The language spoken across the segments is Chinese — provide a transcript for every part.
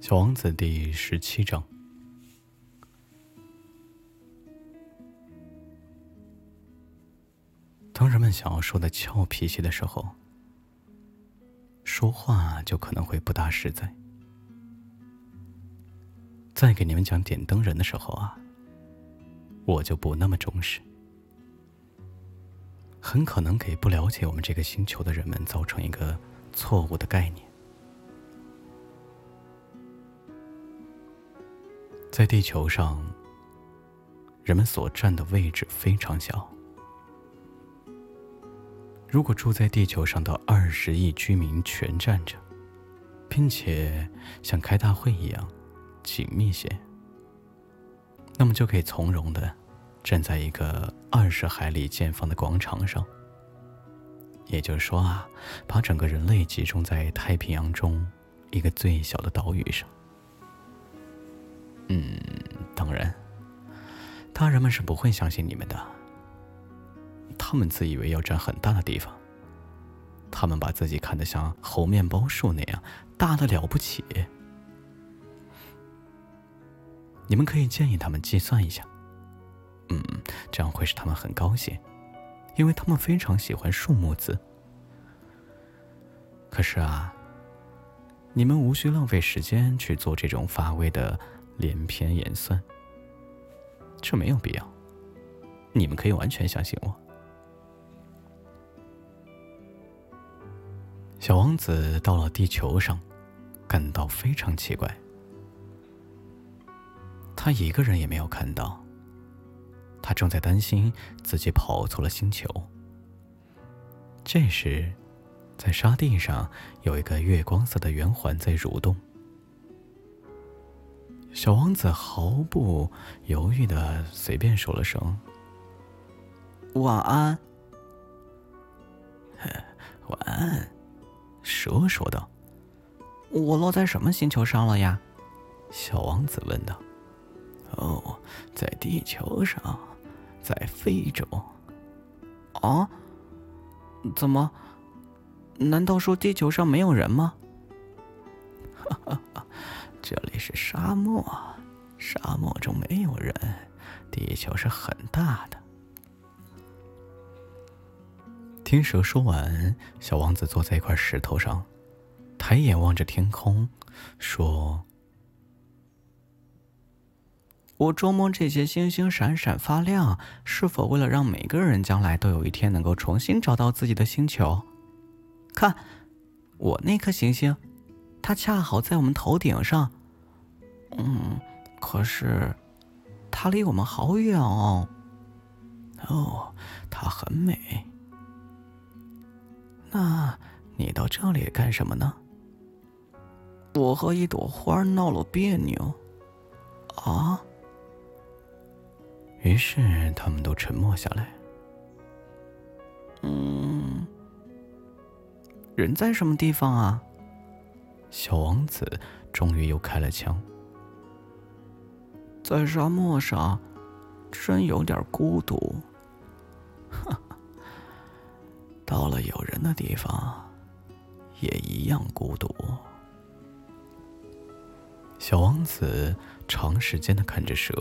小王子第十七章。当人们想要说的俏脾气的时候，说话就可能会不大实在。在给你们讲点灯人的时候啊，我就不那么重视，很可能给不了解我们这个星球的人们造成一个错误的概念。在地球上，人们所占的位置非常小。如果住在地球上的二十亿居民全站着，并且像开大会一样紧密些，那么就可以从容的站在一个二十海里见方的广场上。也就是说啊，把整个人类集中在太平洋中一个最小的岛屿上。嗯，当然，大人们是不会相信你们的。他们自以为要占很大的地方，他们把自己看得像猴面包树那样大的了不起。你们可以建议他们计算一下，嗯，这样会使他们很高兴，因为他们非常喜欢数目字。可是啊，你们无需浪费时间去做这种乏味的。连篇演算，这没有必要。你们可以完全相信我。小王子到了地球上，感到非常奇怪。他一个人也没有看到。他正在担心自己跑错了星球。这时，在沙地上有一个月光色的圆环在蠕动。小王子毫不犹豫的随便说了声：“晚安。”“晚安。”蛇说道。“我落在什么星球上了呀？”小王子问道。“哦，在地球上，在非洲。”“啊？怎么？难道说地球上没有人吗？”哈哈。这里是沙漠，沙漠中没有人。地球是很大的。听蛇说完，小王子坐在一块石头上，抬眼望着天空，说：“我捉摸这些星星闪闪发亮，是否为了让每个人将来都有一天能够重新找到自己的星球？看，我那颗行星。”它恰好在我们头顶上，嗯，可是它离我们好远哦。哦，它很美。那你到这里干什么呢？我和一朵花闹了别扭。啊？于是他们都沉默下来。嗯，人在什么地方啊？小王子终于又开了枪。在沙漠上，真有点孤独。到了有人的地方，也一样孤独。小王子长时间的看着蛇。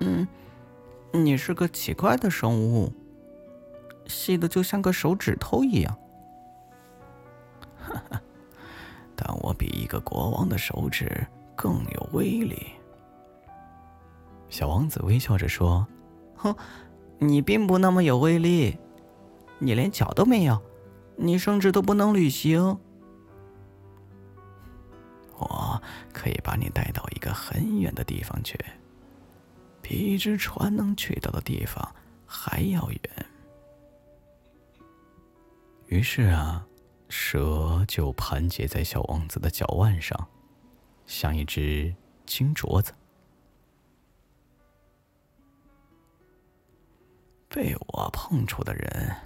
嗯，你是个奇怪的生物，细的就像个手指头一样。但我比一个国王的手指更有威力。小王子微笑着说：“哼，你并不那么有威力，你连脚都没有，你甚至都不能旅行。我可以把你带到一个很远的地方去，比一只船能去到的地方还要远。”于是啊。蛇就盘结在小王子的脚腕上，像一只金镯子。被我碰触的人，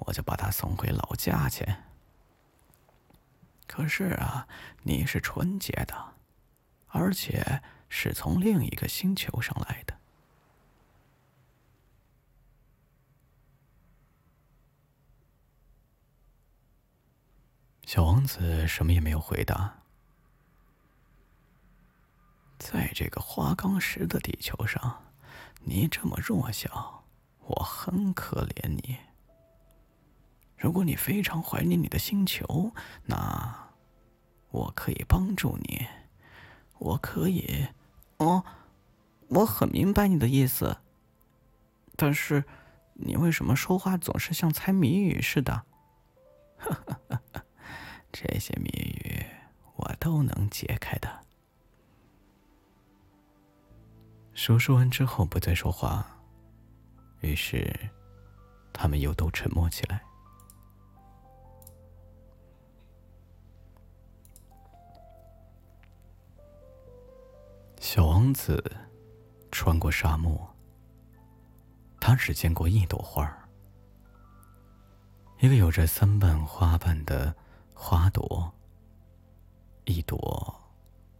我就把他送回老家去。可是啊，你是纯洁的，而且是从另一个星球上来的。小王子什么也没有回答。在这个花岗石的地球上，你这么弱小，我很可怜你。如果你非常怀念你的星球，那我可以帮助你。我可以，哦，我很明白你的意思。但是，你为什么说话总是像猜谜语似的？呵呵呵呵这些谜语我都能解开的。叔说完之后不再说话，于是他们又都沉默起来。小王子穿过沙漠，他只见过一朵花儿，一个有着三瓣花瓣的花朵，一朵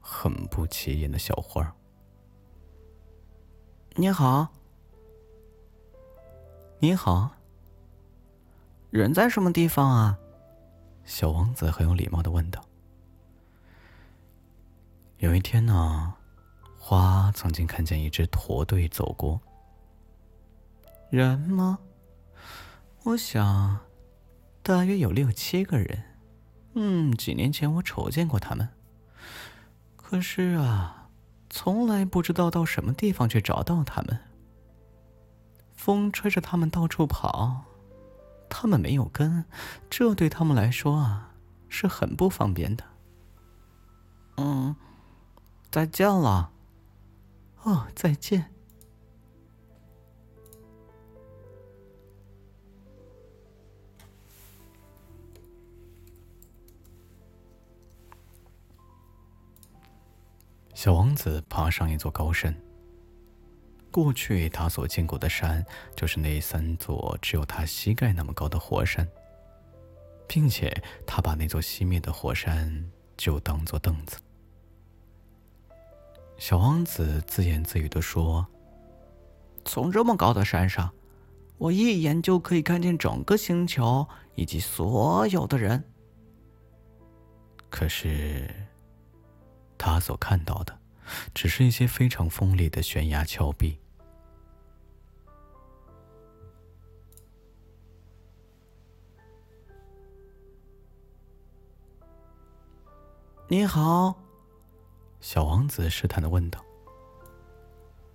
很不起眼的小花儿。你好，你好。人在什么地方啊？小王子很有礼貌的问道。有一天呢，花曾经看见一支驼队走过。人吗？我想，大约有六七个人。嗯，几年前我瞅见过他们。可是啊。从来不知道到什么地方去找到他们。风吹着他们到处跑，他们没有根，这对他们来说啊是很不方便的。嗯，再见了。哦，再见。小王子爬上一座高山。过去他所见过的山，就是那三座只有他膝盖那么高的火山，并且他把那座熄灭的火山就当做凳子。小王子自言自语的说：“从这么高的山上，我一眼就可以看见整个星球以及所有的人。”可是。他所看到的，只是一些非常锋利的悬崖峭壁。你好，小王子试探的问道。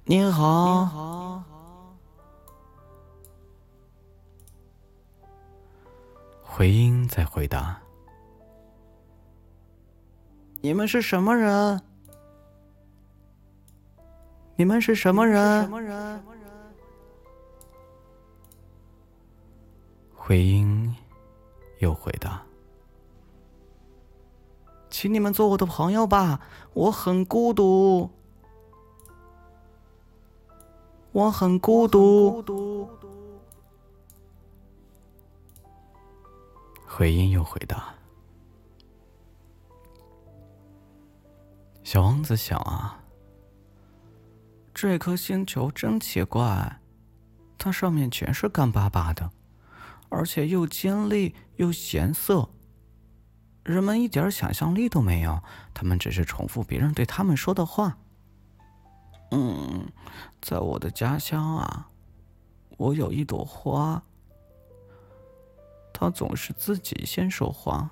你好，你好。回音在回答。你们是什么人？你们是什么人？什么人？回音又回答：“请你们做我的朋友吧，我很孤独，我很孤独。”回音又回答。小王子想啊，这颗星球真奇怪，它上面全是干巴巴的，而且又尖利又咸涩。人们一点想象力都没有，他们只是重复别人对他们说的话。嗯，在我的家乡啊，我有一朵花，它总是自己先说话。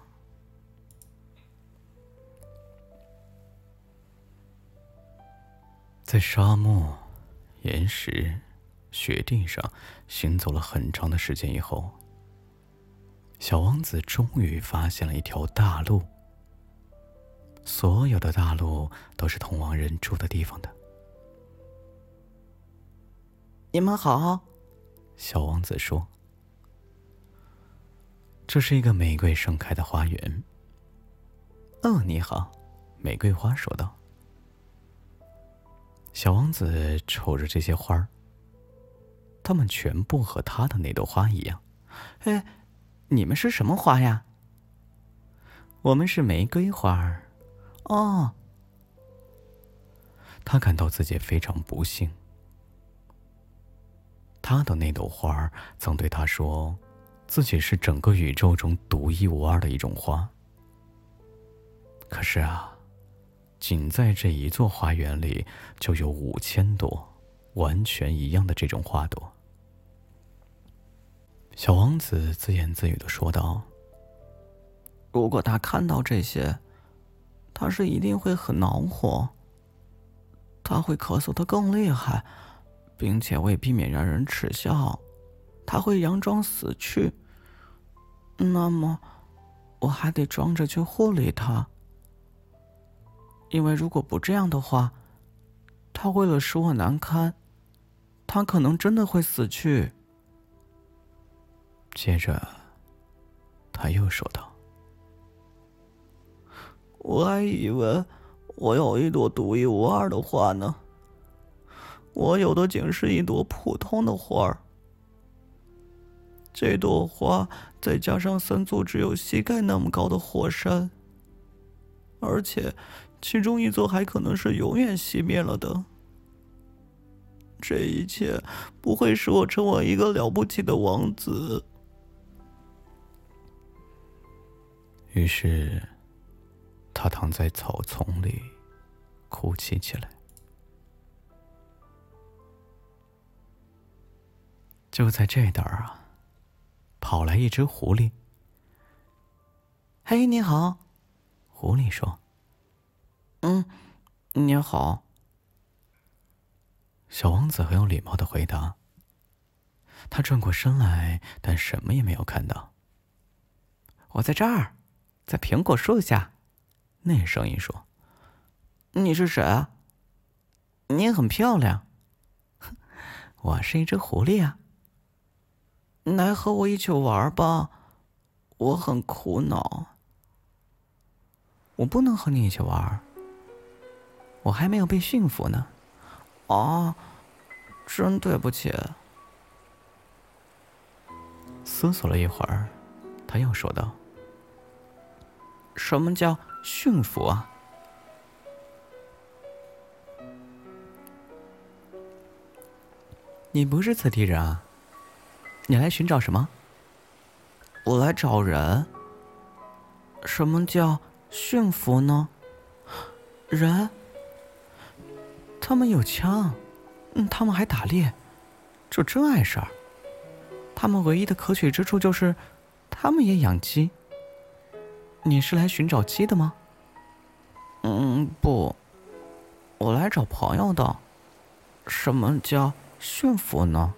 在沙漠、岩石、雪地上行走了很长的时间以后，小王子终于发现了一条大路。所有的大路都是通往人住的地方的。你们好，小王子说：“这是一个玫瑰盛开的花园。”哦，你好，玫瑰花说道。小王子瞅着这些花儿，它们全部和他的那朵花一样。哎，你们是什么花呀？我们是玫瑰花儿。哦，他感到自己非常不幸。他的那朵花儿曾对他说，自己是整个宇宙中独一无二的一种花。可是啊，仅在这一座花园里，就有五千朵完全一样的这种花朵。小王子自言自语的说道：“如果他看到这些，他是一定会很恼火。他会咳嗽的更厉害，并且为避免让人耻笑，他会佯装死去。那么，我还得装着去护理他。”因为如果不这样的话，他为了使我难堪，他可能真的会死去。接着，他又说道：“我还以为我有一朵独一无二的花呢，我有的仅是一朵普通的花。这朵花再加上三座只有膝盖那么高的火山，而且……”其中一座还可能是永远熄灭了的。这一切不会使我成为一个了不起的王子。于是，他躺在草丛里，哭泣起来。就在这儿啊，跑来一只狐狸。“嘿，你好。”狐狸说。嗯，你好。小王子很有礼貌的回答。他转过身来，但什么也没有看到。我在这儿，在苹果树下。那声音说：“你是谁啊？你很漂亮。我是一只狐狸啊。来和我一起玩吧，我很苦恼。我不能和你一起玩。”我还没有被驯服呢，啊，真对不起。思索了一会儿，他又说道：“什么叫驯服啊？你不是此地人啊？你来寻找什么？我来找人。什么叫驯服呢？人？”他们有枪，嗯，他们还打猎，这真碍事儿。他们唯一的可取之处就是，他们也养鸡。你是来寻找鸡的吗？嗯，不，我来找朋友的。什么叫驯服呢？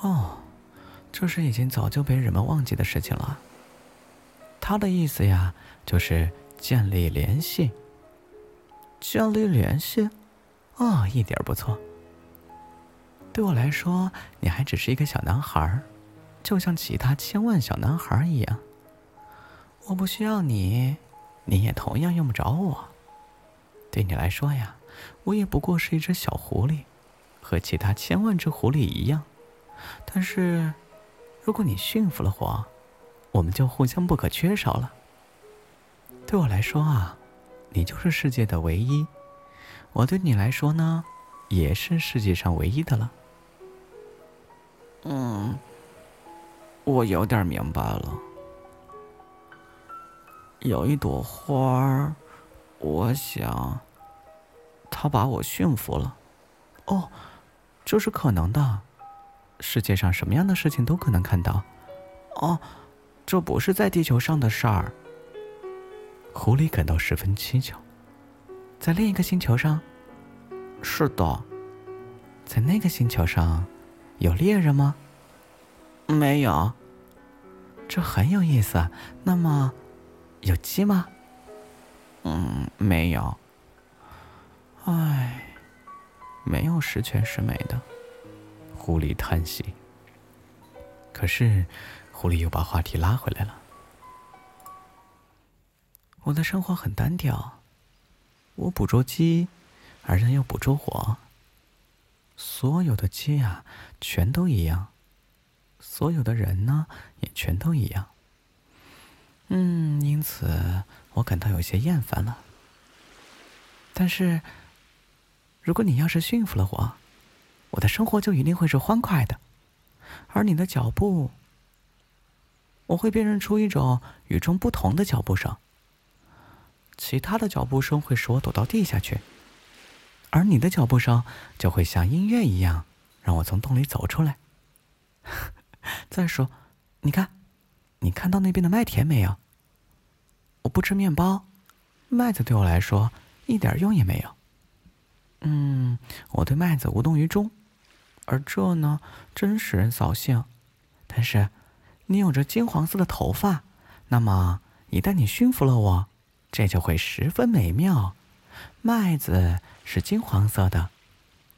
哦，这是已经早就被人们忘记的事情了。他的意思呀，就是建立联系。建立联系，哦，一点不错。对我来说，你还只是一个小男孩，就像其他千万小男孩一样。我不需要你，你也同样用不着我。对你来说呀，我也不过是一只小狐狸，和其他千万只狐狸一样。但是，如果你驯服了我，我们就互相不可缺少了。对我来说啊。你就是世界的唯一，我对你来说呢，也是世界上唯一的了。嗯，我有点明白了。有一朵花儿，我想，它把我驯服了。哦，这是可能的。世界上什么样的事情都可能看到。哦，这不是在地球上的事儿。狐狸感到十分蹊跷，在另一个星球上，是的，在那个星球上，有猎人吗？没有。这很有意思。那么，有鸡吗？嗯，没有。唉，没有十全十美的。狐狸叹息。可是，狐狸又把话题拉回来了。我的生活很单调，我捕捉鸡，而人又捕捉我。所有的鸡啊，全都一样；所有的人呢，也全都一样。嗯，因此我感到有些厌烦了。但是，如果你要是驯服了我，我的生活就一定会是欢快的，而你的脚步，我会辨认出一种与众不同的脚步声。其他的脚步声会使我躲到地下去，而你的脚步声就会像音乐一样，让我从洞里走出来。再说，你看，你看到那边的麦田没有？我不吃面包，麦子对我来说一点用也没有。嗯，我对麦子无动于衷，而这呢，真使人扫兴。但是，你有着金黄色的头发，那么一旦你驯服了我，这就会十分美妙。麦子是金黄色的，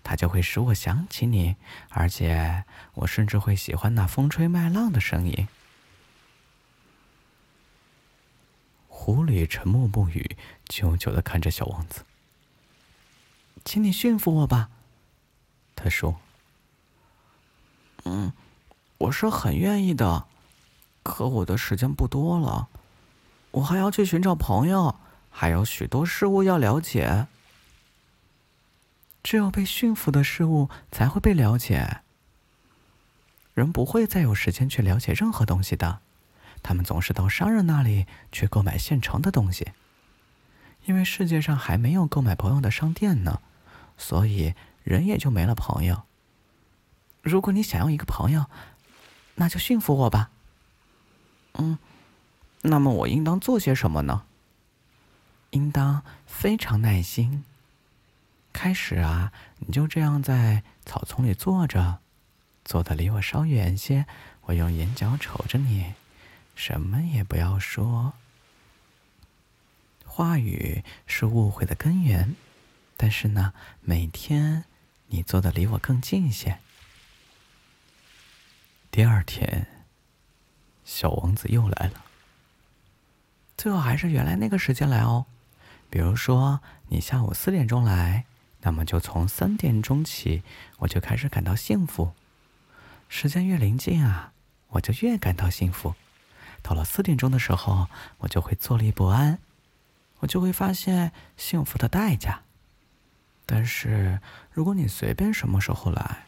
它就会使我想起你，而且我甚至会喜欢那风吹麦浪的声音。狐狸沉默不语，久久的看着小王子。请你驯服我吧，他说。嗯，我是很愿意的，可我的时间不多了，我还要去寻找朋友，还有许多事物要了解。只有被驯服的事物才会被了解，人不会再有时间去了解任何东西的。他们总是到商人那里去购买现成的东西，因为世界上还没有购买朋友的商店呢，所以人也就没了朋友。如果你想要一个朋友，那就驯服我吧。嗯，那么我应当做些什么呢？应当非常耐心。开始啊，你就这样在草丛里坐着，坐的离我稍远些，我用眼角瞅着你。什么也不要说。话语是误会的根源，但是呢，每天你坐的离我更近些。第二天，小王子又来了。最好还是原来那个时间来哦。比如说，你下午四点钟来，那么就从三点钟起，我就开始感到幸福。时间越临近啊，我就越感到幸福。到了四点钟的时候，我就会坐立不安，我就会发现幸福的代价。但是如果你随便什么时候来，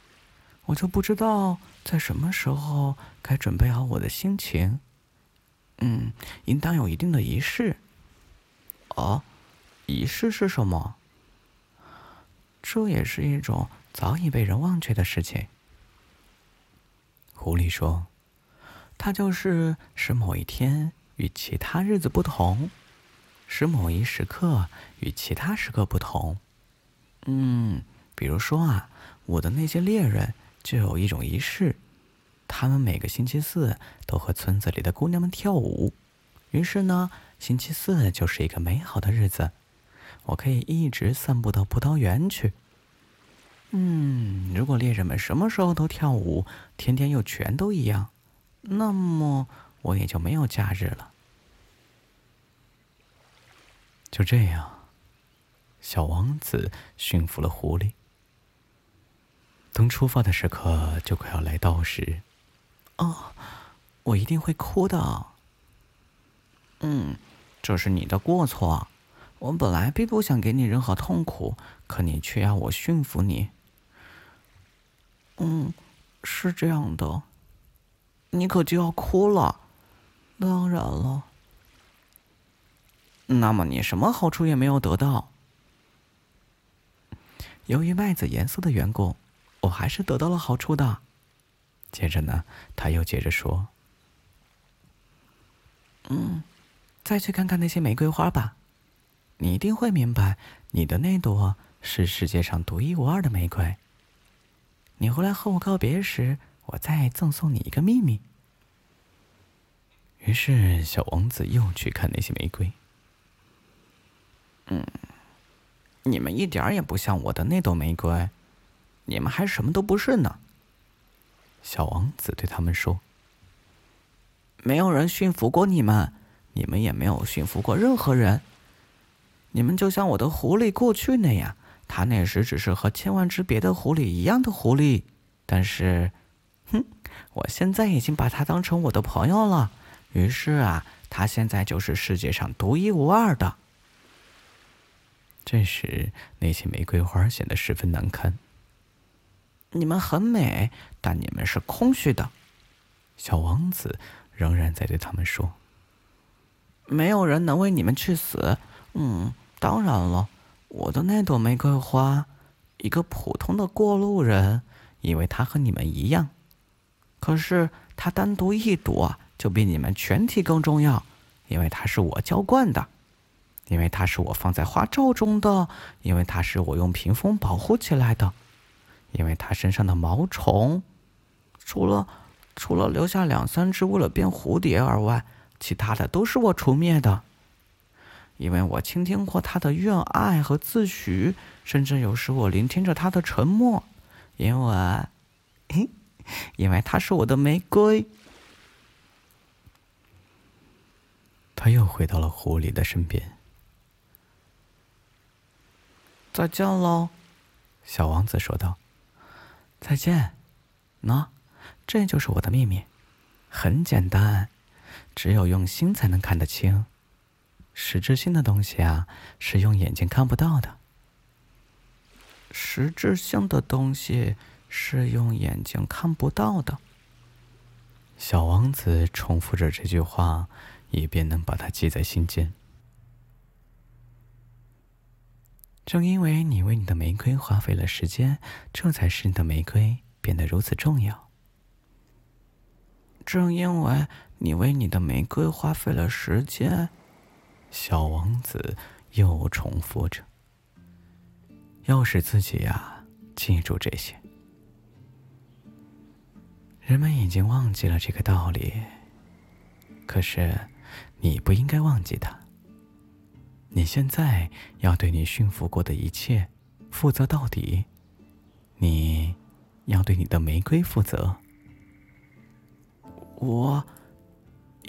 我就不知道在什么时候该准备好我的心情。嗯，应当有一定的仪式。哦，仪式是什么？这也是一种早已被人忘却的事情。狐狸说。它就是使某一天与其他日子不同，使某一时刻与其他时刻不同。嗯，比如说啊，我的那些猎人就有一种仪式，他们每个星期四都和村子里的姑娘们跳舞。于是呢，星期四就是一个美好的日子，我可以一直散步到葡萄园去。嗯，如果猎人们什么时候都跳舞，天天又全都一样。那么我也就没有假日了。就这样，小王子驯服了狐狸。等出发的时刻就快要来到时，哦，我一定会哭的。嗯，这是你的过错。我本来并不想给你任何痛苦，可你却要我驯服你。嗯，是这样的。你可就要哭了，当然了。那么你什么好处也没有得到。由于麦子颜色的缘故，我还是得到了好处的。接着呢，他又接着说：“嗯，再去看看那些玫瑰花吧，你一定会明白，你的那朵是世界上独一无二的玫瑰。你回来和我告别时。”我再赠送你一个秘密。于是，小王子又去看那些玫瑰。嗯，你们一点也不像我的那朵玫瑰，你们还什么都不是呢。小王子对他们说：“没有人驯服过你们，你们也没有驯服过任何人。你们就像我的狐狸过去那样，他那时只是和千万只别的狐狸一样的狐狸，但是……”哼，我现在已经把他当成我的朋友了，于是啊，他现在就是世界上独一无二的。这时，那些玫瑰花显得十分难看。你们很美，但你们是空虚的。小王子仍然在对他们说：“没有人能为你们去死，嗯，当然了，我的那朵玫瑰花，一个普通的过路人，以为它和你们一样，可是它单独一朵就比你们全体更重要，因为它是我浇灌的，因为它是我放在花罩中的，因为它是我用屏风保护起来的，因为它身上的毛虫，除了除了留下两三只为了变蝴蝶而外，其他的都是我除灭的。因为我倾听过他的怨爱和自诩，甚至有时我聆听着他的沉默，因为，因为他是我的玫瑰。他又回到了狐狸的身边。再见喽，小王子说道。再见。喏，这就是我的秘密，很简单，只有用心才能看得清。实质性的东西啊，是用眼睛看不到的。实质性的东西是用眼睛看不到的。小王子重复着这句话，以便能把它记在心间。正因为你为你的玫瑰花费了时间，这才使你的玫瑰变得如此重要。正因为你为你的玫瑰花费了时间。小王子又重复着：“要使自己呀记住这些。人们已经忘记了这个道理，可是你不应该忘记它。你现在要对你驯服过的一切负责到底。你要对你的玫瑰负责。我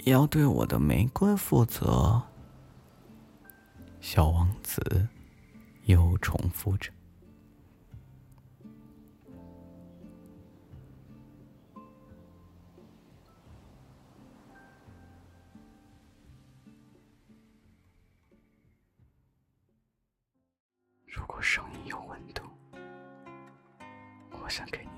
要对我的玫瑰负责。”小王子又重复着：“我声音有温度，我想给你。”